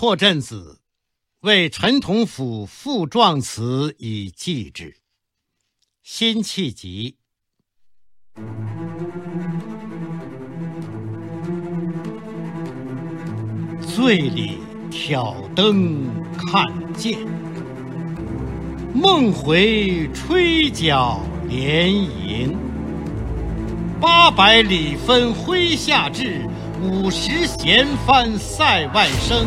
破阵子为陈同甫赋壮词以寄之。辛弃疾。醉里挑灯看剑，梦回吹角连营。八百里分麾下炙，五十弦翻塞外声。